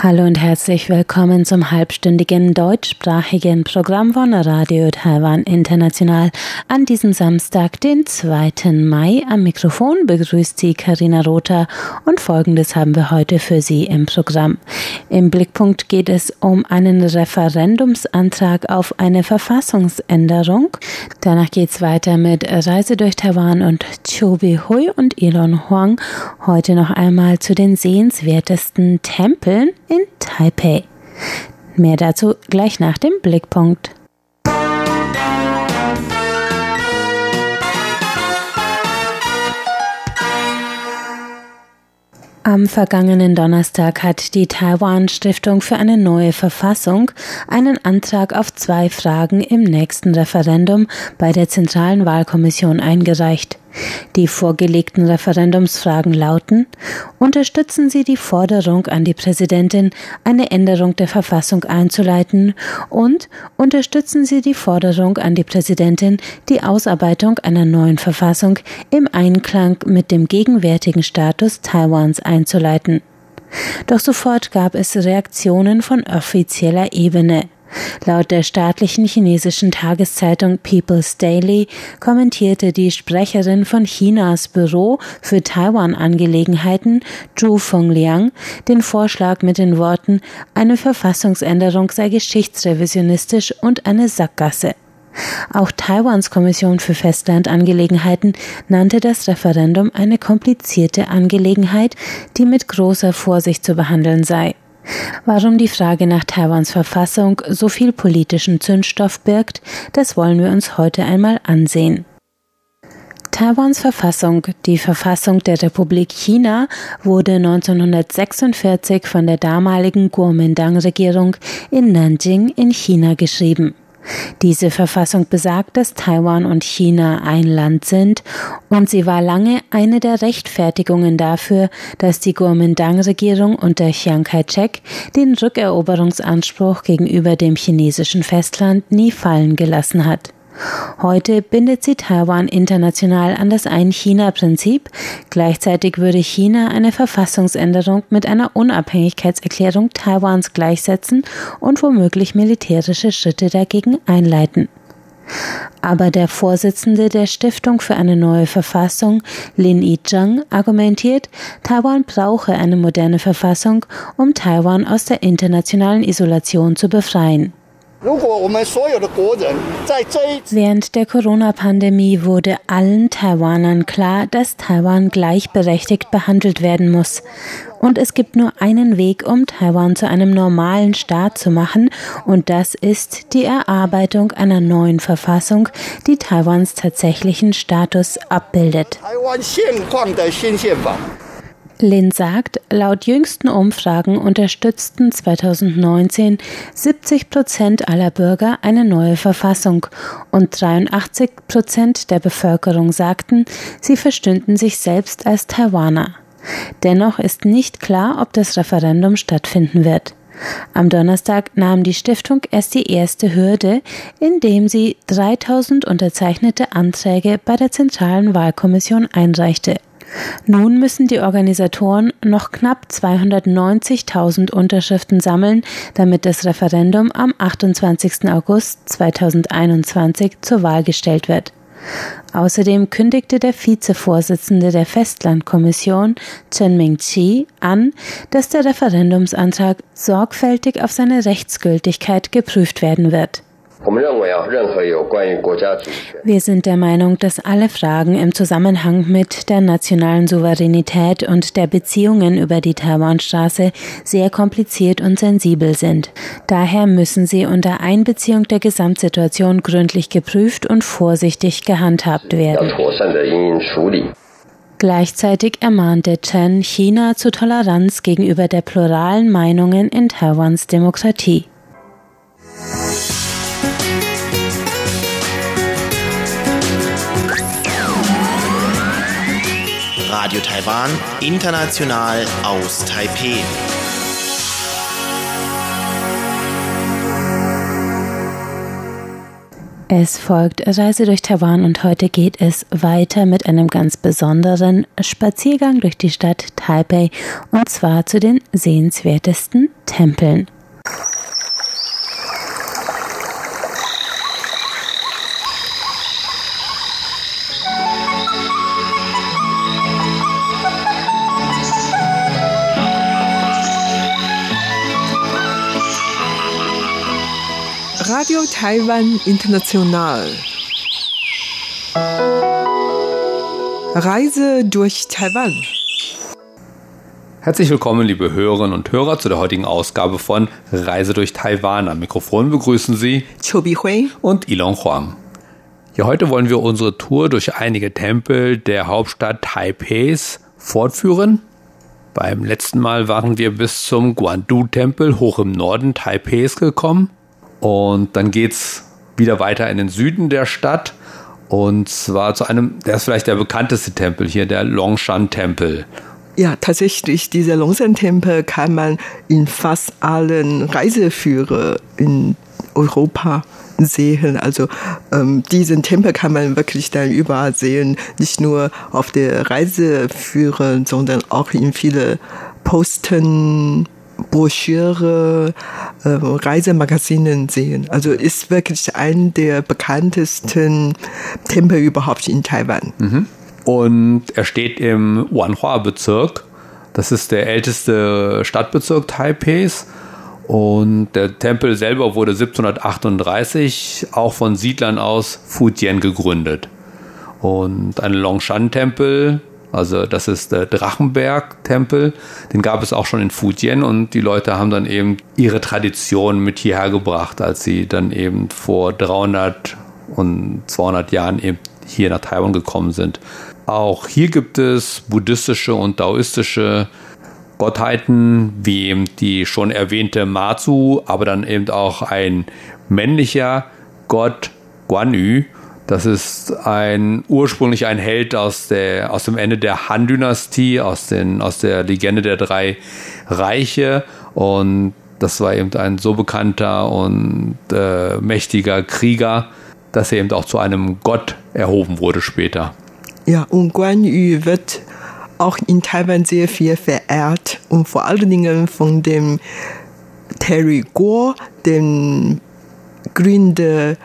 Hallo und herzlich willkommen zum halbstündigen deutschsprachigen Programm von Radio Taiwan International an diesem Samstag, den 2. Mai. Am Mikrofon begrüßt Sie Karina Rother und Folgendes haben wir heute für Sie im Programm. Im Blickpunkt geht es um einen Referendumsantrag auf eine Verfassungsänderung. Danach geht es weiter mit Reise durch Taiwan und Chobi Hui und Elon Huang. Heute noch einmal zu den sehenswertesten Tempeln in Taipei. Mehr dazu gleich nach dem Blickpunkt. Am vergangenen Donnerstag hat die Taiwan Stiftung für eine neue Verfassung einen Antrag auf zwei Fragen im nächsten Referendum bei der Zentralen Wahlkommission eingereicht. Die vorgelegten Referendumsfragen lauten Unterstützen Sie die Forderung an die Präsidentin, eine Änderung der Verfassung einzuleiten und unterstützen Sie die Forderung an die Präsidentin, die Ausarbeitung einer neuen Verfassung im Einklang mit dem gegenwärtigen Status Taiwans einzuleiten. Doch sofort gab es Reaktionen von offizieller Ebene. Laut der staatlichen chinesischen Tageszeitung People's Daily kommentierte die Sprecherin von Chinas Büro für Taiwan-Angelegenheiten, Zhu Fengliang, den Vorschlag mit den Worten, eine Verfassungsänderung sei geschichtsrevisionistisch und eine Sackgasse. Auch Taiwans Kommission für Festlandangelegenheiten nannte das Referendum eine komplizierte Angelegenheit, die mit großer Vorsicht zu behandeln sei. Warum die Frage nach Taiwans Verfassung so viel politischen Zündstoff birgt, das wollen wir uns heute einmal ansehen. Taiwans Verfassung, die Verfassung der Republik China, wurde 1946 von der damaligen Kuomintang-Regierung in Nanjing in China geschrieben. Diese Verfassung besagt, dass Taiwan und China ein Land sind und sie war lange eine der Rechtfertigungen dafür, dass die Kuomintang-Regierung unter Chiang Kai-shek den Rückeroberungsanspruch gegenüber dem chinesischen Festland nie fallen gelassen hat. Heute bindet sie Taiwan international an das Ein-China-Prinzip. Gleichzeitig würde China eine Verfassungsänderung mit einer Unabhängigkeitserklärung Taiwans gleichsetzen und womöglich militärische Schritte dagegen einleiten. Aber der Vorsitzende der Stiftung für eine neue Verfassung, Lin Yicheng, argumentiert, Taiwan brauche eine moderne Verfassung, um Taiwan aus der internationalen Isolation zu befreien. Während der Corona-Pandemie wurde allen Taiwanern klar, dass Taiwan gleichberechtigt behandelt werden muss. Und es gibt nur einen Weg, um Taiwan zu einem normalen Staat zu machen, und das ist die Erarbeitung einer neuen Verfassung, die Taiwans tatsächlichen Status abbildet. Lin sagt, laut jüngsten Umfragen unterstützten 2019 70 Prozent aller Bürger eine neue Verfassung und 83 Prozent der Bevölkerung sagten, sie verstünden sich selbst als Taiwaner. Dennoch ist nicht klar, ob das Referendum stattfinden wird. Am Donnerstag nahm die Stiftung erst die erste Hürde, indem sie 3000 unterzeichnete Anträge bei der Zentralen Wahlkommission einreichte. Nun müssen die Organisatoren noch knapp 290.000 Unterschriften sammeln, damit das Referendum am 28. August 2021 zur Wahl gestellt wird. Außerdem kündigte der Vizevorsitzende der Festlandkommission, Chen Ming-chi, an, dass der Referendumsantrag sorgfältig auf seine Rechtsgültigkeit geprüft werden wird. Wir sind der Meinung, dass alle Fragen im Zusammenhang mit der nationalen Souveränität und der Beziehungen über die Taiwanstraße sehr kompliziert und sensibel sind. Daher müssen sie unter Einbeziehung der Gesamtsituation gründlich geprüft und vorsichtig gehandhabt werden. Gleichzeitig ermahnte Chen China zu Toleranz gegenüber der pluralen Meinungen in Taiwans Demokratie. Radio Taiwan, international aus Taipei. Es folgt Reise durch Taiwan und heute geht es weiter mit einem ganz besonderen Spaziergang durch die Stadt Taipei und zwar zu den sehenswertesten Tempeln. Radio Taiwan International. Reise durch Taiwan. Herzlich willkommen, liebe Hörerinnen und Hörer, zu der heutigen Ausgabe von Reise durch Taiwan. Am Mikrofon begrüßen Sie Chobi Hui und Ilon Huang. Ja, heute wollen wir unsere Tour durch einige Tempel der Hauptstadt Taipeis fortführen. Beim letzten Mal waren wir bis zum Guandu-Tempel hoch im Norden Taipeis gekommen. Und dann geht es wieder weiter in den Süden der Stadt. Und zwar zu einem, der ist vielleicht der bekannteste Tempel hier, der Longshan-Tempel. Ja, tatsächlich, dieser Longshan-Tempel kann man in fast allen Reiseführern in Europa sehen. Also ähm, diesen Tempel kann man wirklich dann überall sehen, nicht nur auf der Reiseführer, sondern auch in viele Posten Broschüre, äh, Reisemagazinen sehen. Also ist wirklich ein der bekanntesten Tempel überhaupt in Taiwan. Mhm. Und er steht im Wanhua-Bezirk. Das ist der älteste Stadtbezirk Taipeis. Und der Tempel selber wurde 1738 auch von Siedlern aus Fujian gegründet. Und ein Longshan-Tempel also das ist der Drachenberg-Tempel. Den gab es auch schon in Fujian und die Leute haben dann eben ihre Tradition mit hierher gebracht, als sie dann eben vor 300 und 200 Jahren eben hier nach Taiwan gekommen sind. Auch hier gibt es buddhistische und daoistische Gottheiten, wie eben die schon erwähnte Matsu, aber dann eben auch ein männlicher Gott Guan Yu das ist ein ursprünglich ein Held aus, der, aus dem Ende der Han-Dynastie, aus, aus der Legende der drei Reiche. Und das war eben ein so bekannter und äh, mächtiger Krieger, dass er eben auch zu einem Gott erhoben wurde später. Ja, und Guan Yu wird auch in Taiwan sehr viel verehrt und vor allen Dingen von dem Terry Guo, dem Gründer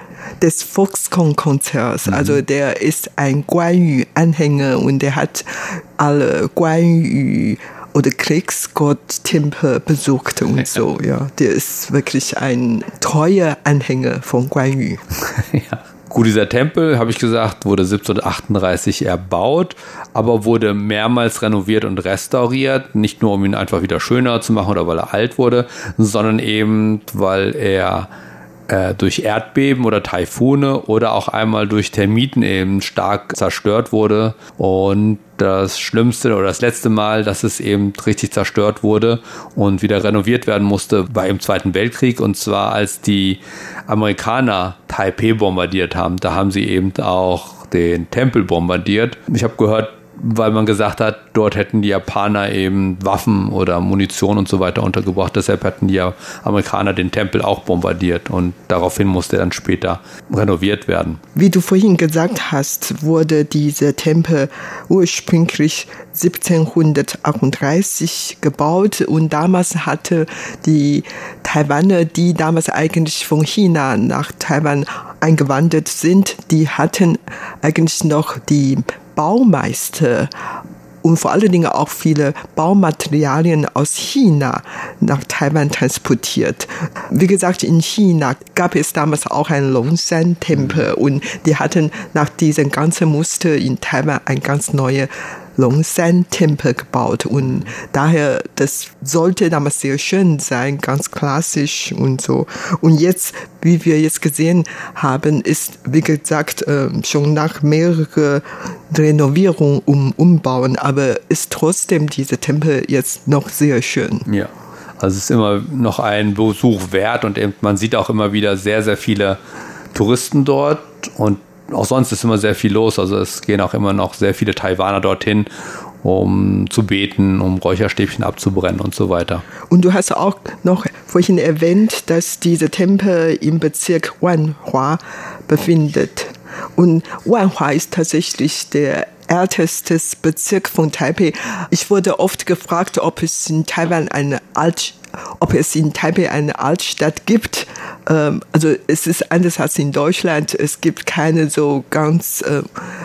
des Foxconn-Konzerts. Mhm. Also der ist ein Guan Yu-Anhänger und der hat alle Guan Yu oder Kriegsgott-Tempel besucht und so. Ja, der ist wirklich ein treuer Anhänger von Guan Yu. ja. Gut, dieser Tempel, habe ich gesagt, wurde 1738 erbaut, aber wurde mehrmals renoviert und restauriert. Nicht nur, um ihn einfach wieder schöner zu machen oder weil er alt wurde, sondern eben, weil er äh, durch Erdbeben oder Taifune oder auch einmal durch Termiten eben stark zerstört wurde. Und das Schlimmste oder das letzte Mal, dass es eben richtig zerstört wurde und wieder renoviert werden musste, war im Zweiten Weltkrieg. Und zwar als die Amerikaner Taipei bombardiert haben. Da haben sie eben auch den Tempel bombardiert. Ich habe gehört, weil man gesagt hat, dort hätten die Japaner eben Waffen oder Munition und so weiter untergebracht. Deshalb hätten die Amerikaner den Tempel auch bombardiert und daraufhin musste er dann später renoviert werden. Wie du vorhin gesagt hast, wurde dieser Tempel ursprünglich 1738 gebaut und damals hatte die Taiwaner, die damals eigentlich von China nach Taiwan eingewandert sind, die hatten eigentlich noch die Baumeister und vor allen Dingen auch viele Baumaterialien aus China nach Taiwan transportiert. Wie gesagt, in China gab es damals auch einen Longshan-Tempel mhm. und die hatten nach diesem ganzen Muster in Taiwan ein ganz neues Longsan-Tempel gebaut und daher, das sollte damals sehr schön sein, ganz klassisch und so. Und jetzt, wie wir jetzt gesehen haben, ist, wie gesagt, ähm, schon nach mehreren Renovierungen um, umbauen, aber ist trotzdem dieser Tempel jetzt noch sehr schön. Ja. Also es ist immer noch ein Besuch wert und man sieht auch immer wieder sehr, sehr viele Touristen dort und auch sonst ist immer sehr viel los. Also es gehen auch immer noch sehr viele Taiwaner dorthin, um zu beten, um Räucherstäbchen abzubrennen und so weiter. Und du hast auch noch vorhin erwähnt, dass dieser Tempel im Bezirk Wanhua befindet. Und Wanhua ist tatsächlich der älteste Bezirk von Taipei. Ich wurde oft gefragt, ob es in Taiwan eine Alt, ob es in Taipei eine Altstadt gibt. Ähm, also es ist anders als in Deutschland. Es gibt keine so ganz äh,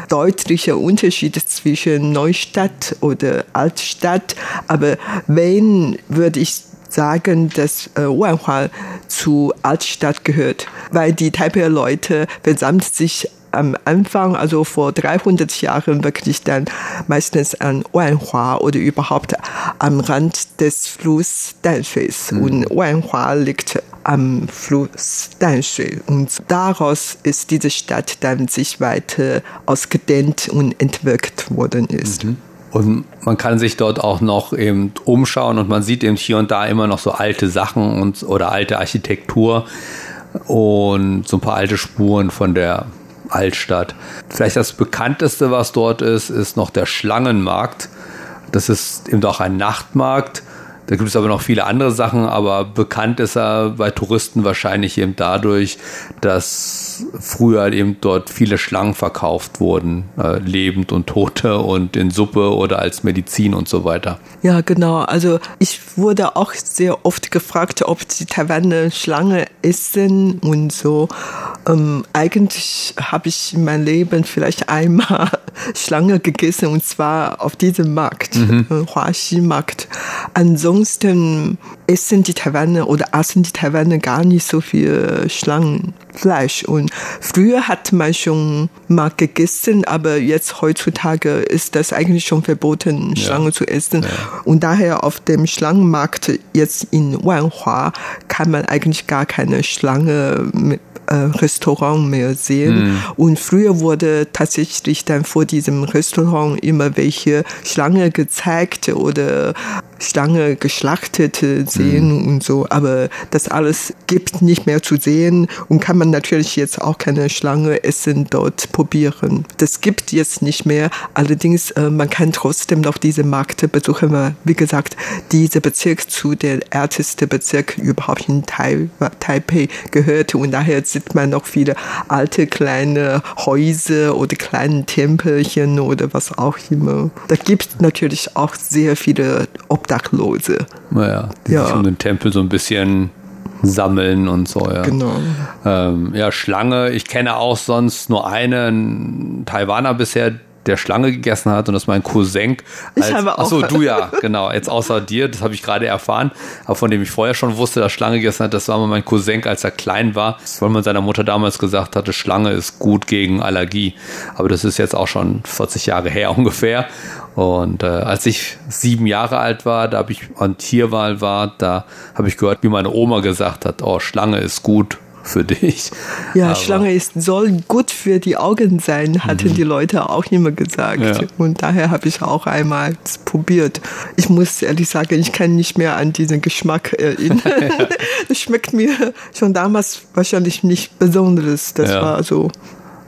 deutliche Unterschiede zwischen Neustadt oder Altstadt. Aber wenn, würde ich sagen, dass äh, Wanhua zu Altstadt gehört, weil die Taipei-Leute versammelt sich am Anfang, also vor 300 Jahren, wirklich dann meistens an Wanhua oder überhaupt am Rand des Flusses Danshuis. Mhm. Und Wanhua liegt am Fluss Danshui. Und daraus ist diese Stadt dann sich weiter ausgedehnt und entwirkt worden ist. Mhm. Und man kann sich dort auch noch eben umschauen und man sieht eben hier und da immer noch so alte Sachen und oder alte Architektur und so ein paar alte Spuren von der Altstadt. Vielleicht das bekannteste, was dort ist, ist noch der Schlangenmarkt. Das ist eben auch ein Nachtmarkt. Da gibt es aber noch viele andere Sachen, aber bekannt ist er bei Touristen wahrscheinlich eben dadurch, dass früher eben dort viele Schlangen verkauft wurden, äh, lebend und tote und in Suppe oder als Medizin und so weiter. Ja, genau. Also ich wurde auch sehr oft gefragt, ob die Taiwaner Schlange essen und so. Ähm, eigentlich habe ich in meinem Leben vielleicht einmal Schlange gegessen und zwar auf diesem Markt, mhm. Äh, Huaxi-Markt. Ansonsten essen die Taiwaner oder aßen die Taiwaner gar nicht so viel Schlangenfleisch. Und früher hat man schon mal gegessen, aber jetzt heutzutage ist das eigentlich schon verboten, Schlange ja. zu essen. Ja. Und daher auf dem Schlangenmarkt jetzt in Wanhua kann man eigentlich gar keine Schlange äh, Restaurant mehr sehen. Mm. Und früher wurde tatsächlich dann vor diesem Restaurant immer welche Schlange gezeigt oder Schlange geschlachtet sehen mm. und so. Aber das alles gibt nicht mehr zu sehen und kann man natürlich jetzt auch keine Schlange essen dort probieren. Das gibt jetzt nicht mehr. Allerdings, äh, man kann trotzdem noch diese Märkte besuchen, weil, wie gesagt, dieser Bezirk zu der ältesten Bezirk überhaupt in Taipei gehört und daher sieht man noch viele alte kleine Häuser oder kleine Tempelchen oder was auch immer. Da gibt es natürlich auch sehr viele Obdachlose. Naja, die ja. sich um den Tempel so ein bisschen sammeln und so, ja. Genau. Ähm, ja, Schlange, ich kenne auch sonst nur einen Taiwaner bisher, der Schlange gegessen hat und das mein Cousin. Als, ich habe auch. Achso, du ja, genau. Jetzt außer dir, das habe ich gerade erfahren, aber von dem ich vorher schon wusste, dass Schlange gegessen hat, das war mal mein Cousin, als er klein war, weil man seiner Mutter damals gesagt hatte, Schlange ist gut gegen Allergie. Aber das ist jetzt auch schon 40 Jahre her ungefähr. Und äh, als ich sieben Jahre alt war, da habe ich an Tierwahl war, da habe ich gehört, wie meine Oma gesagt hat, oh, Schlange ist gut für dich. Ja, Aber Schlange ist, soll gut für die Augen sein, hatten mhm. die Leute auch immer gesagt. Ja. Und daher habe ich auch einmal probiert. Ich muss ehrlich sagen, ich kann nicht mehr an diesen Geschmack erinnern. Es schmeckt mir schon damals wahrscheinlich nicht besonders. Das ja. war so.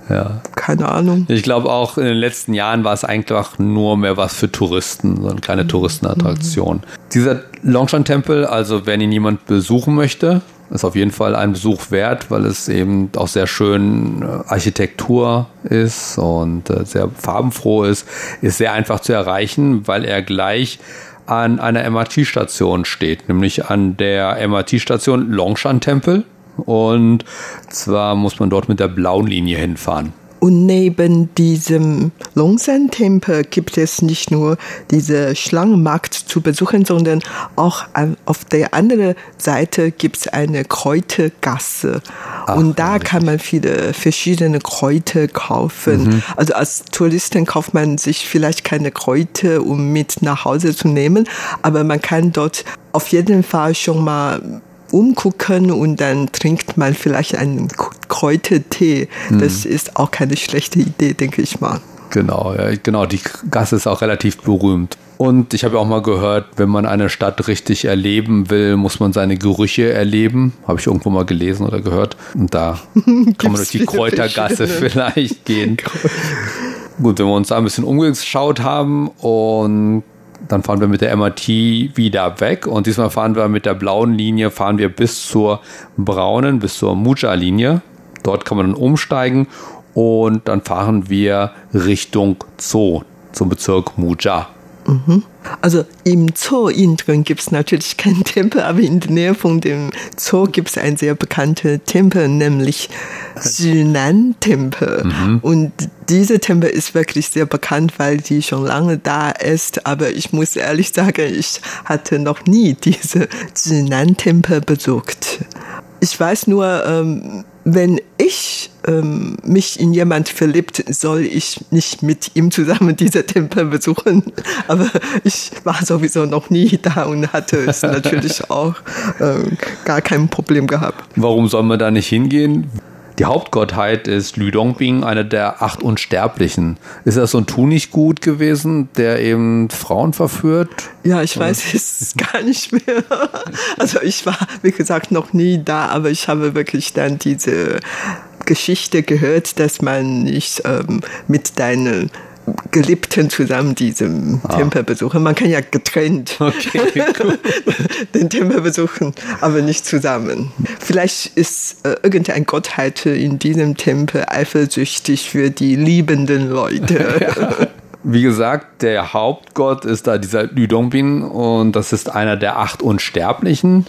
Ja. Keine Ahnung. Ich glaube auch in den letzten Jahren war es einfach nur mehr was für Touristen, so eine kleine mhm. Touristenattraktion. Mhm. Dieser Longshan-Tempel, also wenn ihn jemand besuchen möchte, ist auf jeden Fall ein Besuch wert, weil es eben auch sehr schön äh, Architektur ist und äh, sehr farbenfroh ist. Ist sehr einfach zu erreichen, weil er gleich an einer MRT-Station steht, nämlich an der MRT-Station Longshan Tempel. Und zwar muss man dort mit der blauen Linie hinfahren. Und neben diesem Longsan-Tempel gibt es nicht nur diese Schlangenmarkt zu besuchen, sondern auch an, auf der anderen Seite gibt es eine Kräutergasse. Ach, und da kann man viele verschiedene Kräuter kaufen. Mhm. Also als Touristen kauft man sich vielleicht keine Kräuter, um mit nach Hause zu nehmen, aber man kann dort auf jeden Fall schon mal umgucken und dann trinkt man vielleicht einen Kräutertee. Das mhm. ist auch keine schlechte Idee, denke ich mal. Genau, ja, genau. Die Gasse ist auch relativ berühmt. Und ich habe auch mal gehört, wenn man eine Stadt richtig erleben will, muss man seine Gerüche erleben. Habe ich irgendwo mal gelesen oder gehört. Und da kann man durch die Kräutergasse vielleicht gehen. Gut, wenn wir uns da ein bisschen umgeschaut haben und dann fahren wir mit der MRT wieder weg und diesmal fahren wir mit der blauen Linie, fahren wir bis zur braunen, bis zur Muja-Linie. Dort kann man dann umsteigen und dann fahren wir Richtung Zoo zum Bezirk Muja. Mhm. Also im Zoo innen drin gibt es natürlich keinen Tempel, aber in der Nähe von dem Zoo gibt es einen sehr bekannten Tempel, nämlich Jinan-Tempel. Mhm. Und dieser Tempel ist wirklich sehr bekannt, weil die schon lange da ist. Aber ich muss ehrlich sagen, ich hatte noch nie diese Jinan-Tempel besucht. Ich weiß nur, ähm, wenn ich ähm, mich in jemand verliebt, soll ich nicht mit ihm zusammen diese Tempel besuchen. Aber ich war sowieso noch nie da und hatte es natürlich auch äh, gar kein Problem gehabt. Warum soll man da nicht hingehen? Die Hauptgottheit ist Lü Dongbing, einer der acht Unsterblichen. Ist das so ein Tunichtgut gewesen, der eben Frauen verführt? Ja, ich weiß es gar nicht mehr. Also ich war, wie gesagt, noch nie da, aber ich habe wirklich dann diese Geschichte gehört, dass man nicht ähm, mit deinen Geliebten zusammen diesen ah. Tempel besuchen. Man kann ja getrennt okay, den Tempel besuchen, aber nicht zusammen. Vielleicht ist äh, irgendeine Gottheit in diesem Tempel eifersüchtig für die liebenden Leute. ja. Wie gesagt, der Hauptgott ist da dieser Lüdongbin und das ist einer der acht Unsterblichen.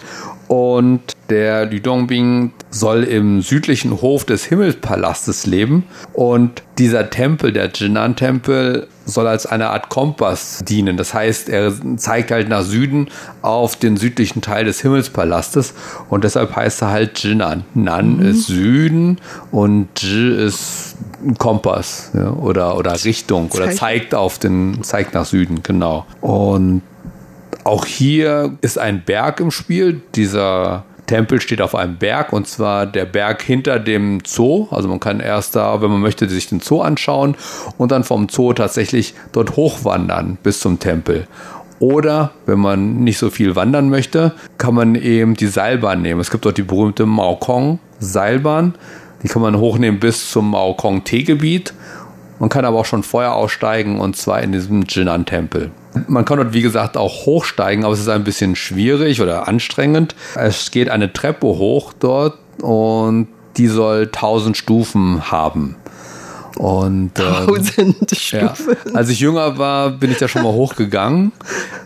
Und der Lüdongbing soll im südlichen Hof des Himmelspalastes leben. Und dieser Tempel, der Jinan-Tempel, soll als eine Art Kompass dienen. Das heißt, er zeigt halt nach Süden auf den südlichen Teil des Himmelspalastes. Und deshalb heißt er halt Jinan. Nan mhm. ist Süden und Ji ist Kompass ja, oder, oder Richtung oder zeigt auf den, zeigt nach Süden, genau. Und auch hier ist ein Berg im Spiel. Dieser Tempel steht auf einem Berg und zwar der Berg hinter dem Zoo. Also man kann erst da, wenn man möchte, sich den Zoo anschauen und dann vom Zoo tatsächlich dort hochwandern bis zum Tempel. Oder wenn man nicht so viel wandern möchte, kann man eben die Seilbahn nehmen. Es gibt dort die berühmte Maokong Seilbahn. Die kann man hochnehmen bis zum Maokong Teegebiet. Man kann aber auch schon vorher aussteigen und zwar in diesem Jinan-Tempel. Man kann dort, wie gesagt, auch hochsteigen, aber es ist ein bisschen schwierig oder anstrengend. Es geht eine Treppe hoch dort und die soll 1000 Stufen haben. Und ähm, ja, als ich jünger war, bin ich da schon mal hochgegangen.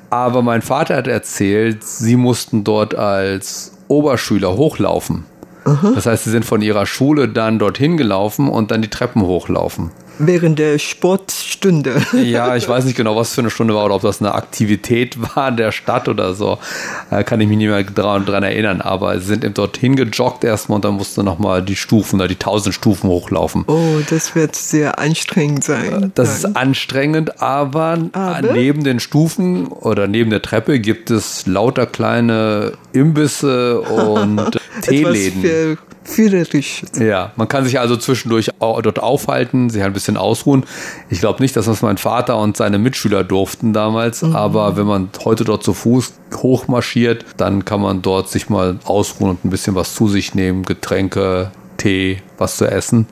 Aber mein Vater hat erzählt, sie mussten dort als Oberschüler hochlaufen. Das heißt, sie sind von ihrer Schule dann dorthin gelaufen und dann die Treppen hochlaufen während der Sportstunde. Ja, ich weiß nicht genau, was für eine Stunde war oder ob das eine Aktivität war der Stadt oder so. Da kann ich mich nicht mehr dran, dran erinnern. Aber sie sind eben dorthin gejoggt erstmal und dann musste nochmal die Stufen, die tausend Stufen hochlaufen. Oh, das wird sehr anstrengend sein. Das dann. ist anstrengend, aber, aber, neben den Stufen oder neben der Treppe gibt es lauter kleine Imbisse und Teeläden führerisch. Ja, man kann sich also zwischendurch dort aufhalten, sich ein bisschen ausruhen. Ich glaube nicht, dass das mein Vater und seine Mitschüler durften damals, mhm. aber wenn man heute dort zu Fuß hochmarschiert, dann kann man dort sich mal ausruhen und ein bisschen was zu sich nehmen, Getränke, Tee, was zu essen.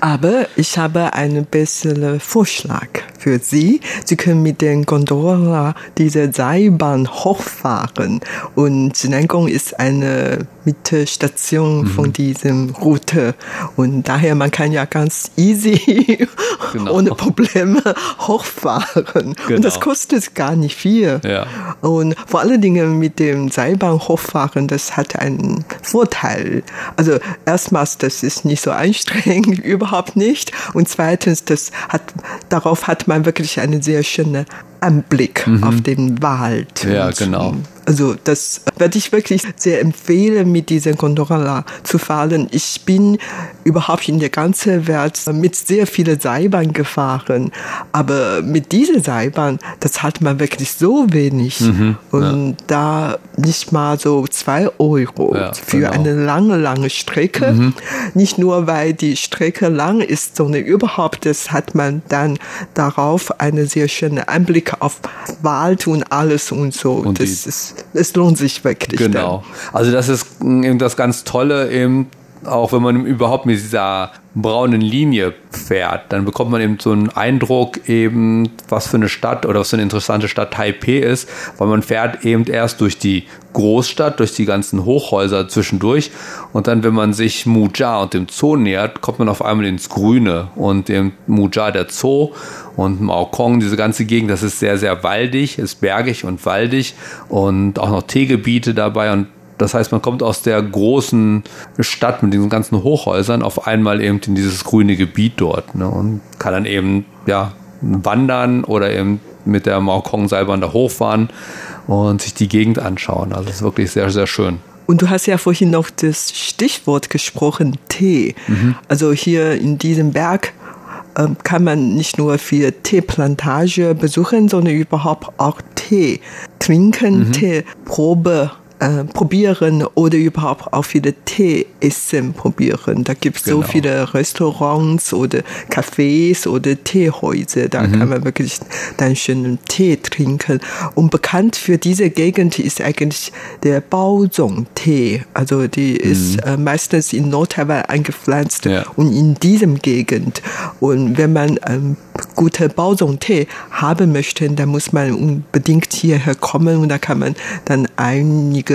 Aber ich habe einen besseren Vorschlag für Sie. Sie können mit den Gondola diese Seilbahn hochfahren. Und Sinangong ist eine Mittelstation mhm. von diesem Route. Und daher, man kann ja ganz easy, genau. ohne Probleme hochfahren. Genau. Und das genau. kostet gar nicht viel. Ja. Und vor allen Dingen mit dem Seilbahn hochfahren, das hat einen Vorteil. Also erstmals, das ist nicht so anstrengend, überhaupt nicht. Und zweitens, das hat, darauf hat man wirklich eine sehr schöne Anblick mhm. auf den Wald. Ja, genau. Also das werde ich wirklich sehr empfehlen, mit dieser Gondola zu fahren. Ich bin überhaupt in der ganzen Welt mit sehr vielen Seilbahn gefahren, aber mit dieser Seilbahn, das hat man wirklich so wenig mhm, und ja. da nicht mal so zwei Euro ja, für genau. eine lange, lange Strecke. Mhm. Nicht nur, weil die Strecke lang ist, sondern überhaupt, das hat man dann darauf einen sehr schönen Einblick auf Wald und alles und so. Und das ist es lohnt sich wirklich. Genau. Dann. Also das ist eben das ganz Tolle eben, auch wenn man überhaupt mit dieser braunen Linie fährt, dann bekommt man eben so einen Eindruck eben, was für eine Stadt oder was für eine interessante Stadt Taipei ist, weil man fährt eben erst durch die Großstadt, durch die ganzen Hochhäuser zwischendurch und dann, wenn man sich Mujia und dem Zoo nähert, kommt man auf einmal ins Grüne und dem Mujia der Zoo und Maokong, diese ganze Gegend, das ist sehr, sehr waldig, ist bergig und waldig und auch noch Teegebiete dabei und das heißt, man kommt aus der großen Stadt mit diesen ganzen Hochhäusern auf einmal eben in dieses grüne Gebiet dort ne, und kann dann eben ja, wandern oder eben mit der Maokong-Seilbahn da hochfahren und sich die Gegend anschauen. Also es ist wirklich sehr, sehr schön. Und du hast ja vorhin noch das Stichwort gesprochen, Tee. Mhm. Also hier in diesem Berg ähm, kann man nicht nur für Teeplantage besuchen, sondern überhaupt auch Tee trinken, mhm. Teeprobe äh, probieren oder überhaupt auch viele Tee essen probieren. Da gibt es genau. so viele Restaurants oder Cafés oder Teehäuser. Da mhm. kann man wirklich dann schönen Tee trinken. Und bekannt für diese Gegend ist eigentlich der Baozong-Tee. Also die mhm. ist äh, meistens in Nordtaiwan eingepflanzt ja. und in diesem Gegend. Und wenn man ähm, gute Baozong-Tee haben möchte, dann muss man unbedingt hierher kommen und da kann man dann einige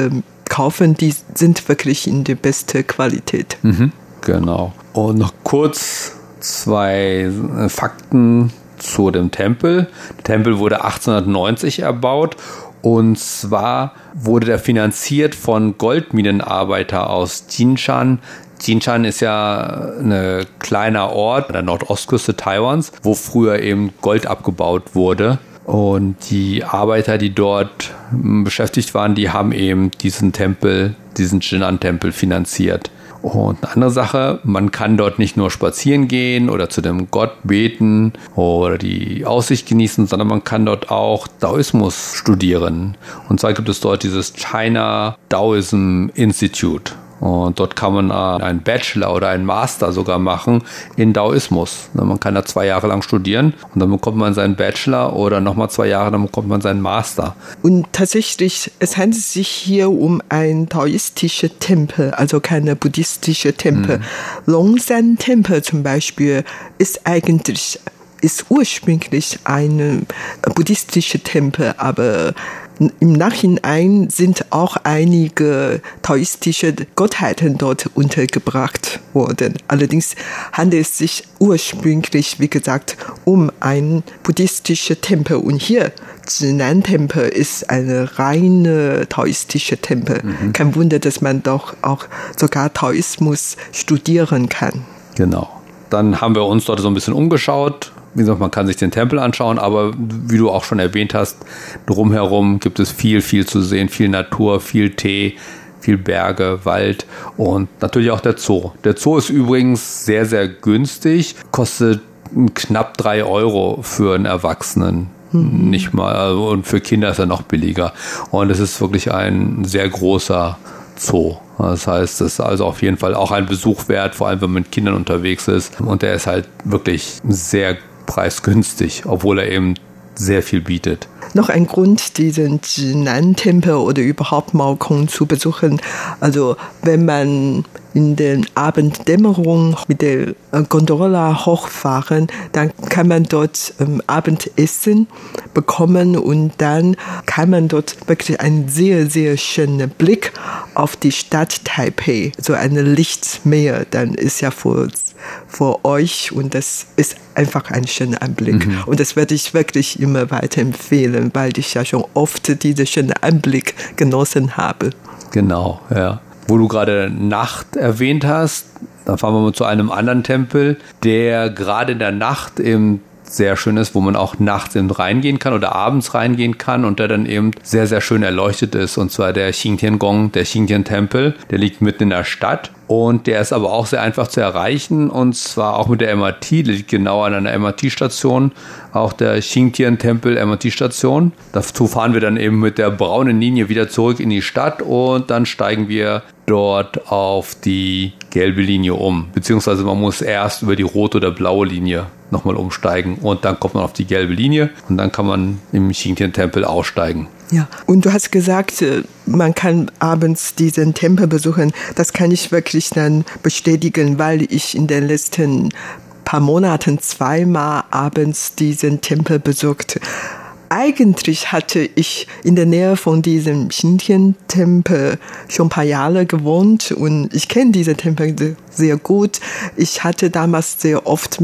kaufen, die sind wirklich in der besten Qualität. Mhm, genau. Und noch kurz zwei äh, Fakten zu dem Tempel. Der Tempel wurde 1890 erbaut und zwar wurde der finanziert von Goldminenarbeiter aus Jinshan. Jinshan ist ja ein kleiner Ort an der Nordostküste Taiwans, wo früher eben Gold abgebaut wurde. Und die Arbeiter, die dort hm, beschäftigt waren, die haben eben diesen Tempel, diesen Jinan-Tempel finanziert. Und eine andere Sache, man kann dort nicht nur spazieren gehen oder zu dem Gott beten oder die Aussicht genießen, sondern man kann dort auch Daoismus studieren. Und zwar gibt es dort dieses China Daoism Institute. Und dort kann man äh, einen Bachelor oder einen Master sogar machen in Daoismus. Ne, man kann da zwei Jahre lang studieren und dann bekommt man seinen Bachelor oder nochmal zwei Jahre, dann bekommt man seinen Master. Und tatsächlich, es handelt sich hier um ein taoistischer Tempel, also keine buddhistische Tempel. Mhm. Longsan-Tempel zum Beispiel ist eigentlich ist ursprünglich ein buddhistischer Tempel, aber im Nachhinein sind auch einige taoistische Gottheiten dort untergebracht worden. Allerdings handelt es sich ursprünglich, wie gesagt, um einen buddhistischen Tempel. Und hier, Zhinan-Tempel, ist eine reine taoistische Tempel. Mhm. Kein Wunder, dass man doch auch sogar Taoismus studieren kann. Genau. Dann haben wir uns dort so ein bisschen umgeschaut, wie gesagt, man kann sich den Tempel anschauen, aber wie du auch schon erwähnt hast, drumherum gibt es viel, viel zu sehen, viel Natur, viel Tee, viel Berge, Wald und natürlich auch der Zoo. Der Zoo ist übrigens sehr, sehr günstig, kostet knapp drei Euro für einen Erwachsenen. Mhm. Nicht mal, also, und für Kinder ist er noch billiger. Und es ist wirklich ein sehr großer Zoo. Das heißt, es ist also auf jeden Fall auch ein Besuch wert, vor allem wenn man mit Kindern unterwegs ist. Und der ist halt wirklich sehr preisgünstig, obwohl er eben sehr viel bietet. Noch ein Grund, diesen Jinan-Tempel oder überhaupt Maokong zu besuchen. Also wenn man in den Abenddämmerung mit der äh, Gondola hochfahren, dann kann man dort ähm, Abendessen bekommen und dann kann man dort wirklich einen sehr, sehr schönen Blick auf die Stadt Taipei, so eine Lichtmeer, dann ist ja vor vor euch und das ist einfach ein schöner Anblick. Mhm. Und das werde ich wirklich immer weiterempfehlen, weil ich ja schon oft diesen schönen Anblick genossen habe. Genau, ja. Wo du gerade Nacht erwähnt hast, da fahren wir mal zu einem anderen Tempel, der gerade in der Nacht im sehr schön ist, wo man auch nachts eben reingehen kann oder abends reingehen kann und der dann eben sehr, sehr schön erleuchtet ist. Und zwar der Xingtian Gong, der Xingtian Tempel. Der liegt mitten in der Stadt und der ist aber auch sehr einfach zu erreichen und zwar auch mit der MRT, liegt genau an einer MRT-Station, auch der Xingtian-Tempel MRT-Station. Dazu fahren wir dann eben mit der braunen Linie wieder zurück in die Stadt und dann steigen wir dort auf die gelbe Linie um. Beziehungsweise man muss erst über die rote oder blaue Linie nochmal umsteigen und dann kommt man auf die gelbe Linie und dann kann man im Xingtian-Tempel aussteigen. Ja, und du hast gesagt, äh, man kann abends diesen Tempel besuchen. Das kann ich wirklich dann bestätigen, weil ich in den letzten paar Monaten zweimal abends diesen Tempel besucht. Eigentlich hatte ich in der Nähe von diesem Xintian-Tempel schon ein paar Jahre gewohnt und ich kenne diesen Tempel sehr gut. Ich hatte damals sehr oft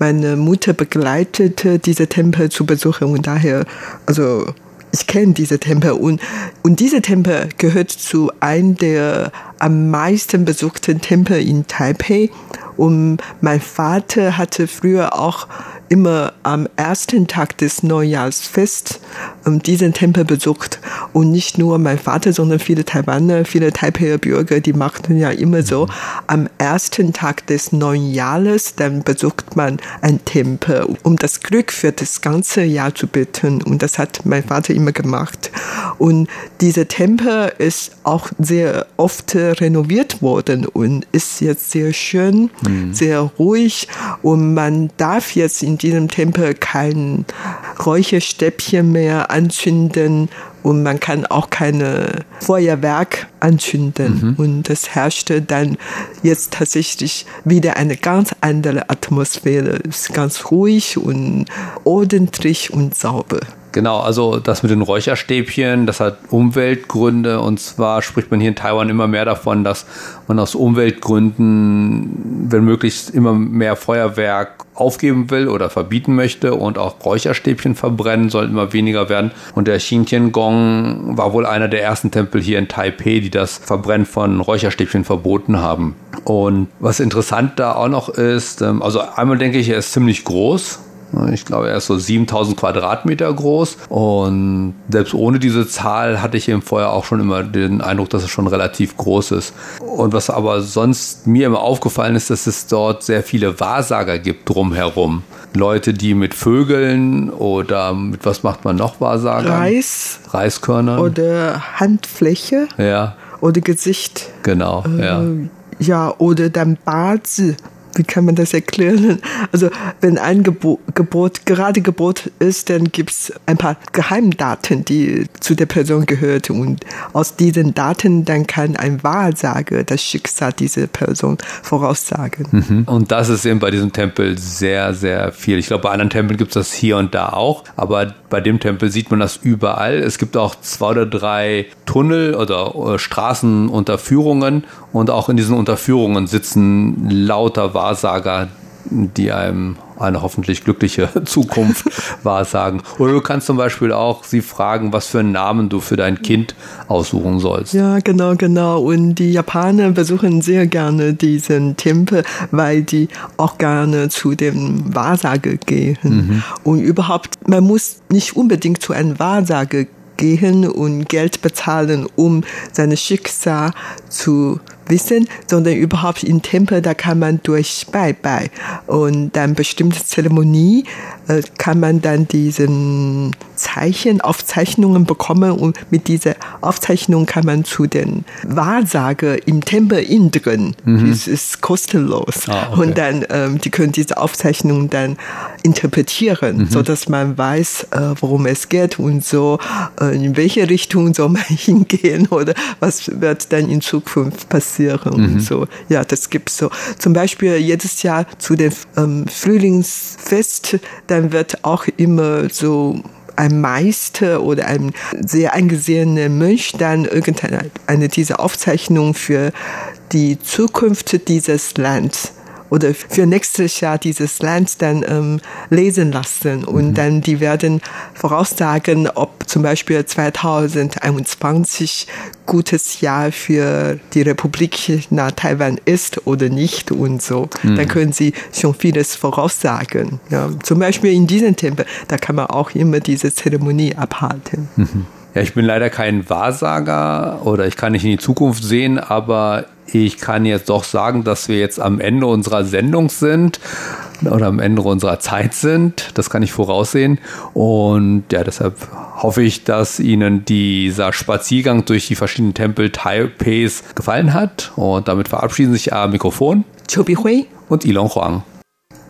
meine Mutter begleitet, diese Tempel zu besuchen und daher, also ich kenne diese Tempel und, und diese Tempel gehört zu einem der am meisten besuchten Tempel in Taipei. Und mein Vater hatte früher auch immer am ersten Tag des Neujahrsfest ähm, diesen Tempel besucht. Und nicht nur mein Vater, sondern viele Taiwaner, viele Taipeier Bürger, die machten ja immer so, am ersten Tag des neuen Jahres, dann besucht man einen Tempel, um das Glück für das ganze Jahr zu bitten. Und das hat mein Vater immer gemacht. Und dieser Tempel ist auch sehr oft renoviert worden und ist jetzt sehr schön, mhm. sehr ruhig. Und man darf jetzt in diesem Tempel kein Räucherstäbchen mehr anzünden und man kann auch keine Feuerwerk anzünden. Mhm. Und das herrschte dann jetzt tatsächlich wieder eine ganz andere Atmosphäre. Es ist ganz ruhig und ordentlich und sauber. Genau, also das mit den Räucherstäbchen, das hat Umweltgründe und zwar spricht man hier in Taiwan immer mehr davon, dass man aus Umweltgründen, wenn möglich, immer mehr Feuerwerk aufgeben will oder verbieten möchte und auch Räucherstäbchen verbrennen soll immer weniger werden. Und der Xintian Gong war wohl einer der ersten Tempel hier in Taipei, die das Verbrennen von Räucherstäbchen verboten haben. Und was interessant da auch noch ist, ähm, also einmal denke ich, er ist ziemlich groß ich glaube, er ist so 7000 Quadratmeter groß. Und selbst ohne diese Zahl hatte ich im Vorher auch schon immer den Eindruck, dass es schon relativ groß ist. Und was aber sonst mir immer aufgefallen ist, dass es dort sehr viele Wahrsager gibt drumherum. Leute, die mit Vögeln oder mit was macht man noch Wahrsager? Reis. Reiskörner. Oder Handfläche. Ja. Oder Gesicht. Genau, äh, ja. Ja, oder dann Bazi wie kann man das erklären? Also wenn ein Gebot, Gebot gerade Gebot ist, dann gibt es ein paar Geheimdaten, die zu der Person gehört. Und aus diesen Daten dann kann ein Wahrsager das Schicksal dieser Person voraussagen. Mhm. Und das ist eben bei diesem Tempel sehr, sehr viel. Ich glaube, bei anderen Tempeln gibt es das hier und da auch, aber bei dem Tempel sieht man das überall. Es gibt auch zwei oder drei Tunnel oder Straßenunterführungen und auch in diesen Unterführungen sitzen lauter Wahrsager, die einem eine hoffentlich glückliche Zukunft wahrsagen. Oder du kannst zum Beispiel auch sie fragen, was für einen Namen du für dein Kind aussuchen sollst. Ja, genau, genau. Und die Japaner besuchen sehr gerne diesen Tempel, weil die auch gerne zu dem Wahrsager gehen. Mhm. Und überhaupt, man muss nicht unbedingt zu einem Wahrsager gehen und Geld bezahlen, um seine Schicksal zu wissen, sondern überhaupt im Tempel, da kann man durch Bye-Bye und dann bestimmte Zeremonie äh, kann man dann diesen Zeichen, Aufzeichnungen bekommen und mit dieser Aufzeichnung kann man zu den Wahrsager im Tempel innen drin. Mhm. Das ist kostenlos. Ah, okay. Und dann, ähm, die können diese Aufzeichnungen dann interpretieren, mhm. so dass man weiß, äh, worum es geht und so, äh, in welche Richtung soll man hingehen oder was wird dann in Zukunft passieren mhm. und so. Ja, das gibt's so. Zum Beispiel jedes Jahr zu dem ähm, Frühlingsfest, dann wird auch immer so ein Meister oder ein sehr angesehener Mönch dann irgendeine dieser Aufzeichnungen für die Zukunft dieses Landes oder für nächstes Jahr dieses Land dann ähm, lesen lassen und mhm. dann die werden voraussagen, ob zum Beispiel 2021 gutes Jahr für die Republik nach Taiwan ist oder nicht und so. Mhm. Dann können sie schon vieles voraussagen. Ja, zum Beispiel in diesem Tempel, da kann man auch immer diese Zeremonie abhalten. Mhm. Ja, ich bin leider kein Wahrsager oder ich kann nicht in die Zukunft sehen, aber ich kann jetzt doch sagen, dass wir jetzt am Ende unserer Sendung sind oder am Ende unserer Zeit sind. Das kann ich voraussehen. Und ja, deshalb hoffe ich, dass Ihnen dieser Spaziergang durch die verschiedenen Tempel Taipei's gefallen hat. Und damit verabschieden sich am Mikrofon Chobi Hui und Ilon Huang.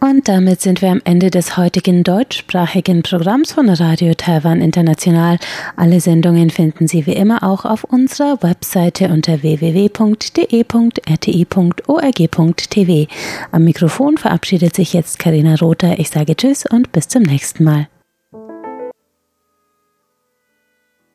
Und damit sind wir am Ende des heutigen deutschsprachigen Programms von Radio Taiwan International. Alle Sendungen finden Sie wie immer auch auf unserer Webseite unter www.de.rti.org.tv. Am Mikrofon verabschiedet sich jetzt Karina Rother. Ich sage Tschüss und bis zum nächsten Mal.